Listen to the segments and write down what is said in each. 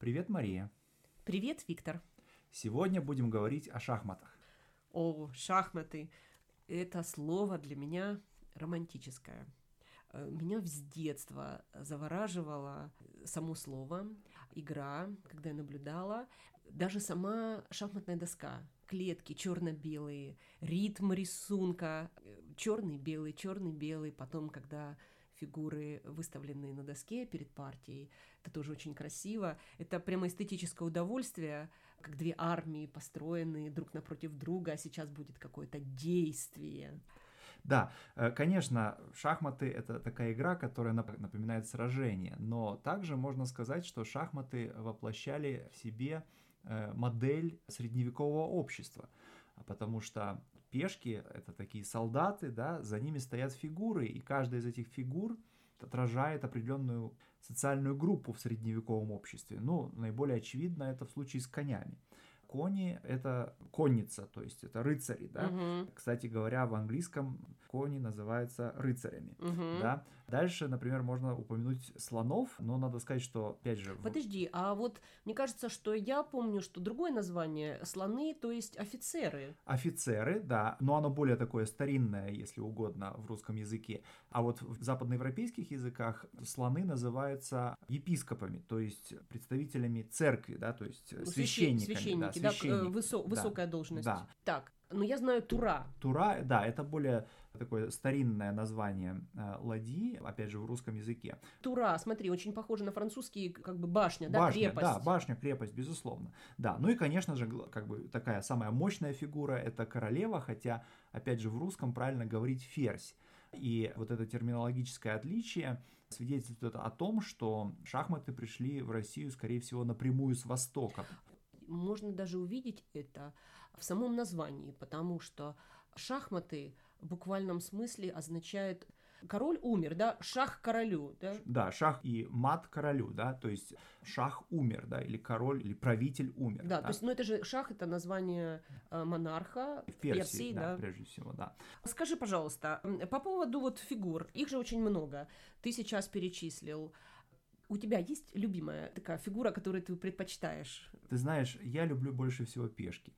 Привет, Мария. Привет, Виктор. Сегодня будем говорить о шахматах. О, шахматы. Это слово для меня романтическое. Э, меня с детства завораживало само слово, игра, когда я наблюдала, даже сама шахматная доска, клетки черно-белые, ритм рисунка, э, черный, белый, черный, белый, потом, когда фигуры выставленные на доске перед партией. Это тоже очень красиво. Это прямо эстетическое удовольствие, как две армии построенные друг напротив друга, а сейчас будет какое-то действие. Да, э, конечно, шахматы это такая игра, которая напоминает сражение, но также можно сказать, что шахматы воплощали в себе э, модель средневекового общества, потому что пешки — это такие солдаты, да, за ними стоят фигуры, и каждая из этих фигур отражает определенную социальную группу в средневековом обществе. Ну, наиболее очевидно это в случае с конями кони — это конница, то есть это рыцари, да. Угу. Кстати говоря, в английском кони называются рыцарями, угу. да. Дальше, например, можно упомянуть слонов, но надо сказать, что, опять же... Подожди, а вот мне кажется, что я помню, что другое название — слоны, то есть офицеры. Офицеры, да, но оно более такое старинное, если угодно, в русском языке. А вот в западноевропейских языках слоны называются епископами, то есть представителями церкви, да, то есть ну, священниками. Священники, да, да, высо- высокая да, должность. Да. Так, ну я знаю Тура. Тура, да, это более такое старинное название э, ладьи, опять же, в русском языке. Тура, смотри, очень похоже на французский, как бы башня, башня да, крепость. Да, башня, крепость, безусловно. Да, ну и, конечно же, как бы такая самая мощная фигура – это королева, хотя, опять же, в русском правильно говорить ферзь. И вот это терминологическое отличие свидетельствует о том, что шахматы пришли в Россию, скорее всего, напрямую с Востока можно даже увидеть это в самом названии, потому что шахматы в буквальном смысле означают король умер, да, шах королю, да? Да, шах и мат королю, да, то есть шах умер, да, или король, или правитель умер. Да, да? то есть, ну это же шах, это название э, монарха в Персии, Персии да, да, прежде всего, да. Скажи, пожалуйста, по поводу вот фигур, их же очень много, ты сейчас перечислил, у тебя есть любимая такая фигура, которую ты предпочитаешь? Ты знаешь, я люблю больше всего пешки.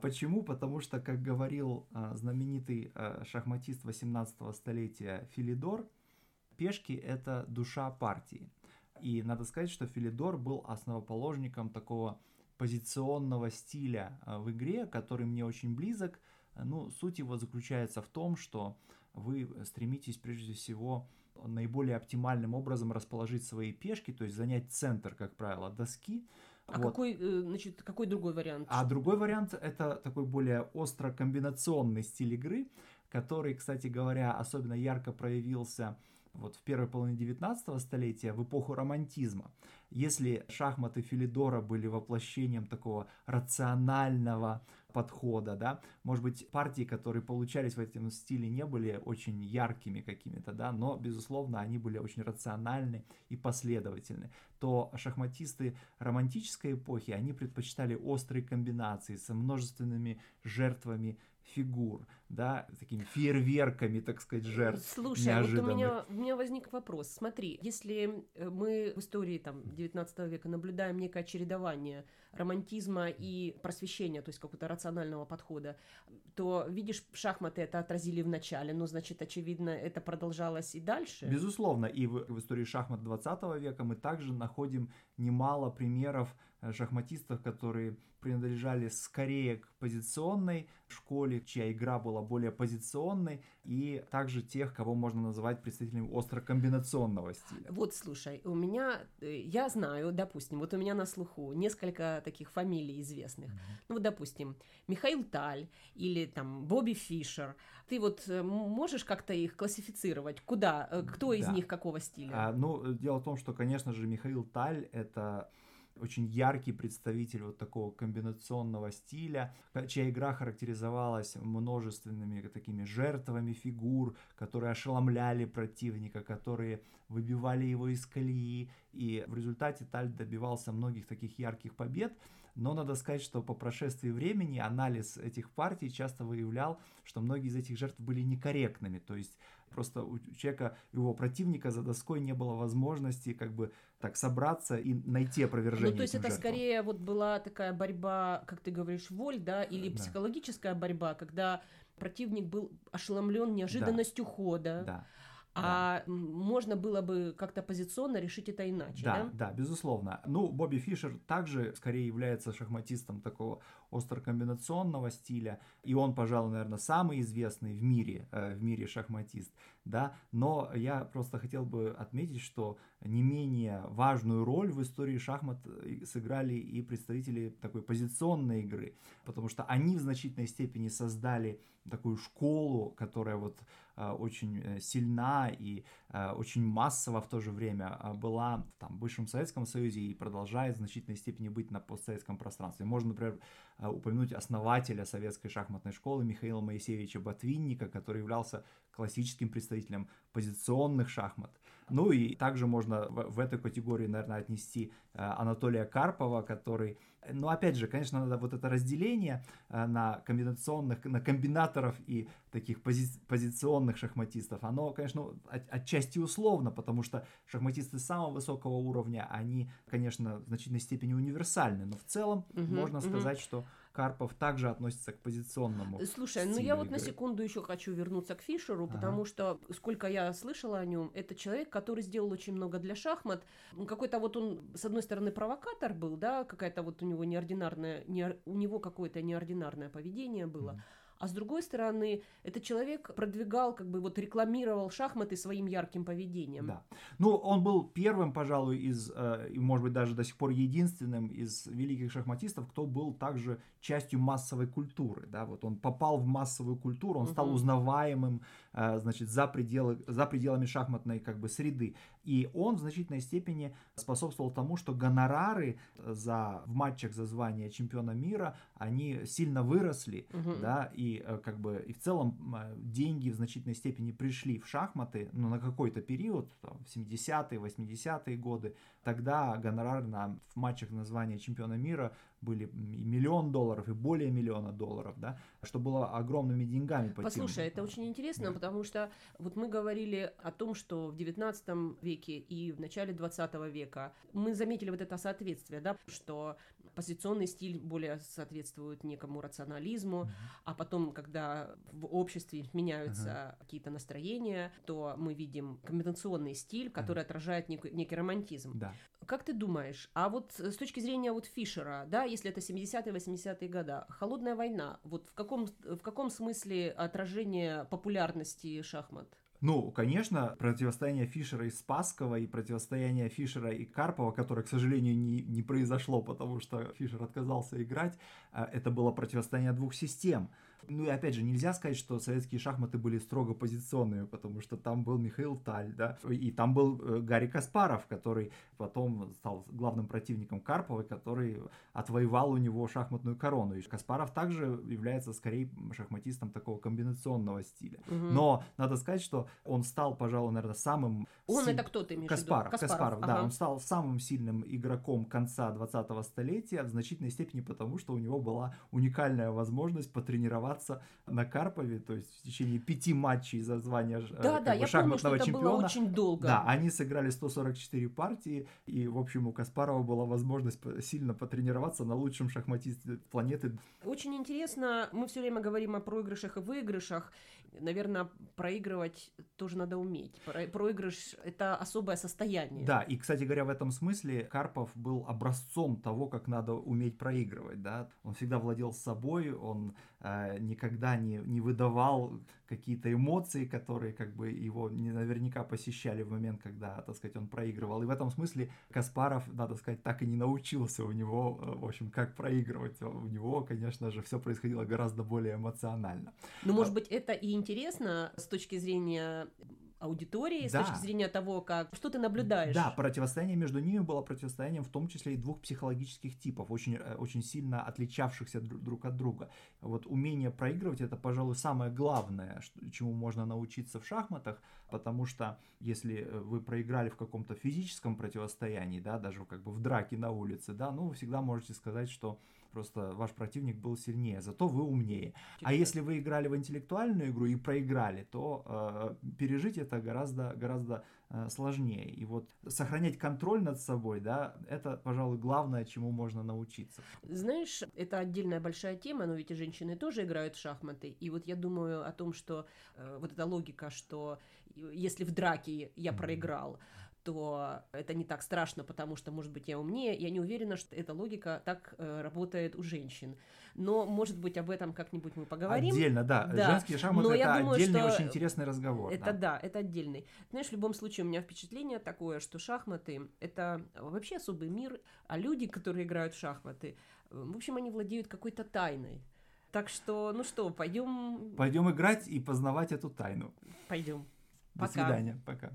Почему? Потому что, как говорил а, знаменитый а, шахматист 18 столетия Филидор, пешки — это душа партии. И надо сказать, что Филидор был основоположником такого позиционного стиля а, в игре, который мне очень близок. Ну, суть его заключается в том, что вы стремитесь прежде всего наиболее оптимальным образом расположить свои пешки, то есть занять центр, как правило, доски. А вот. какой, э, значит, какой другой вариант? А другой вариант это такой более остро-комбинационный стиль игры, который, кстати говоря, особенно ярко проявился вот в первой половине 19 столетия, в эпоху романтизма. Если шахматы Филидора были воплощением такого рационального подхода, да, может быть, партии, которые получались в этом стиле, не были очень яркими какими-то, да, но, безусловно, они были очень рациональны и последовательны, то шахматисты романтической эпохи, они предпочитали острые комбинации со множественными жертвами фигур, да, такими фейерверками, так сказать, жертв. Слушай, вот у меня, у меня возник вопрос. Смотри, если э, мы в истории там 19 века наблюдаем некое чередование романтизма и просвещения, то есть какого-то рационального подхода, то, видишь, шахматы это отразили в начале, но, значит, очевидно, это продолжалось и дальше. Безусловно, и в, в истории шахмат 20 века мы также находим немало примеров э, шахматистов, которые принадлежали скорее к позиционной школе, чья игра была более позиционной, и также тех, кого можно называть представителями остро-комбинационного стиля. Вот, слушай, у меня, э, я знаю, допустим, вот у меня на слуху несколько таких фамилий известных. Mm-hmm. Ну вот, допустим, Михаил Таль или там Бобби Фишер. Ты вот э, можешь как-то их классифицировать? Куда? Э, кто да. из них какого стиля? А, ну, дело в том, что, конечно же, Михаил Таль — это очень яркий представитель вот такого комбинационного стиля, чья игра характеризовалась множественными такими жертвами фигур, которые ошеломляли противника, которые выбивали его из колеи, и в результате Таль добивался многих таких ярких побед, но надо сказать, что по прошествии времени анализ этих партий часто выявлял, что многие из этих жертв были некорректными, то есть Просто у человека, его противника за доской не было возможности как бы так собраться и найти опровержение. Ну, то есть это жертвам. скорее вот была такая борьба, как ты говоришь, воль, да, или да. психологическая борьба, когда противник был ошеломлен неожиданностью да. хода. Да. А да. можно было бы как-то позиционно решить это иначе, да? Да, да, безусловно. Ну, Бобби Фишер также скорее является шахматистом такого острокомбинационного стиля, и он, пожалуй, наверное, самый известный в мире, э, в мире шахматист, да, но я просто хотел бы отметить, что не менее важную роль в истории шахмат э, сыграли и представители такой позиционной игры, потому что они в значительной степени создали такую школу, которая вот э, очень э, сильна и э, очень массово в то же время была там, в бывшем Советском Союзе и продолжает в значительной степени быть на постсоветском пространстве. Можно, например, упомянуть основателя советской шахматной школы Михаила Моисеевича Ботвинника, который являлся классическим представителем позиционных шахмат. Ну и также можно в, в эту категорию, наверное, отнести Анатолия Карпова, который но опять же, конечно, надо вот это разделение э, на комбинационных, на комбинаторов и таких пози позиционных шахматистов, оно, конечно, от, отчасти условно, потому что шахматисты самого высокого уровня, они, конечно, в значительной степени универсальны, но в целом угу, можно угу. сказать, что Карпов также относится к позиционному. Слушай, ну я вот игры. на секунду еще хочу вернуться к Фишеру, ага. потому что, сколько я слышала о нем, это человек, который сделал очень много для шахмат. Какой-то вот он, с одной стороны, провокатор был, да, какая-то вот у него неординарная, не, у него какое-то неординарное поведение было. Mm а с другой стороны, этот человек продвигал, как бы вот рекламировал шахматы своим ярким поведением. Да. Ну, он был первым, пожалуй, из, э, и, может быть, даже до сих пор единственным из великих шахматистов, кто был также частью массовой культуры, да, вот он попал в массовую культуру, он стал узнаваемым, э, значит, за, пределы, за пределами шахматной, как бы, среды, и он в значительной степени способствовал тому, что гонорары за, в матчах за звание чемпиона мира, они сильно выросли, угу. да, и Э, как бы и в целом деньги в значительной степени пришли в шахматы, ну, на какой-то период, там, в 70-е, 80-е годы, тогда гонорар на, в матчах названия чемпиона мира были и миллион долларов, и более миллиона долларов, да, что было огромными деньгами. По Послушай, тем, это очень интересно, да. потому что вот мы говорили о том, что в 19 веке и в начале 20 века мы заметили вот это соответствие, да, что позиционный стиль более соответствует некому рационализму, mm-hmm. а потом, когда в обществе меняются uh-huh. какие-то настроения, то мы видим комбинационный стиль, который uh-huh. отражает нек- некий романтизм. Да. Как ты думаешь, а вот с точки зрения вот Фишера, да, если это 70-е, 80-е годы, холодная война, вот в каком, в каком смысле отражение популярности шахмат? Ну, конечно, противостояние Фишера и Спаскова и противостояние Фишера и Карпова, которое, к сожалению, не, не произошло, потому что Фишер отказался играть, э, это было противостояние двух систем. Ну и опять же, нельзя сказать, что советские шахматы были строго позиционными, потому что там был Михаил Таль, да, и там был э, Гарри Каспаров, который потом стал главным противником Карпова, который отвоевал у него шахматную корону. И Каспаров также является скорее шахматистом такого комбинационного стиля. Угу. Но надо сказать, что он стал, пожалуй, наверное, самым... Он силь... это кто ты имеешь Каспаров? Каспаров, Каспаров ага. да, он стал самым сильным игроком конца 20-го столетия в значительной степени потому, что у него была уникальная возможность потренироваться соревноваться на Карпове, то есть в течение пяти матчей за звание э, да, да, я шахматного помню, что чемпиона. Это было очень долго. Да, они сыграли 144 партии, и, в общем, у Каспарова была возможность сильно потренироваться на лучшем шахматисте планеты. Очень интересно, мы все время говорим о проигрышах и выигрышах. Наверное, проигрывать тоже надо уметь. Проигрыш — это особое состояние. Да, и, кстати говоря, в этом смысле Карпов был образцом того, как надо уметь проигрывать. Да? Он всегда владел собой, он э, никогда не, не выдавал какие-то эмоции, которые как бы его не наверняка посещали в момент, когда, так сказать, он проигрывал. И в этом смысле Каспаров, надо сказать, так и не научился у него, э, в общем, как проигрывать. У него, конечно же, все происходило гораздо более эмоционально. Ну, может быть, это и интересно с точки зрения аудитории Да. с точки зрения того, как что ты наблюдаешь. Да, противостояние между ними было противостоянием в том числе и двух психологических типов, очень, э, очень сильно отличавшихся дру- друг от друга. Вот умение проигрывать это, пожалуй, самое главное, чему можно научиться в шахматах, потому что если э, вы проиграли в каком-то физическом противостоянии, да, даже как бы в драке на улице, да, ну вы всегда можете сказать, что просто ваш противник был сильнее, зато вы умнее. А если вы играли в интеллектуальную игру и проиграли, то э, пережить это гораздо, гораздо э, сложнее. И вот сохранять контроль над собой, да, это, пожалуй, главное, чему можно научиться. Знаешь, это отдельная большая тема, но ведь и женщины тоже играют в шахматы. И вот я думаю о том, что э, вот эта логика, что если в драке я проиграл, то это не так страшно, потому что, может быть, я умнее. Я не уверена, что эта логика так э, работает у женщин. Но, может быть, об этом как-нибудь мы поговорим. Отдельно, да. Да. Женские шахматы Но это думаю, отдельный, очень интересный разговор. Это да. это отдельный. Знаешь, в любом случае у меня впечатление такое, что шахматы это вообще особый мир, а люди, которые играют в шахматы, в общем, они владеют какой-то тайной. Так что, ну что, пойдем, Пойдем играть и познавать эту тайну. пойдем. До Пока. свидания. Пока.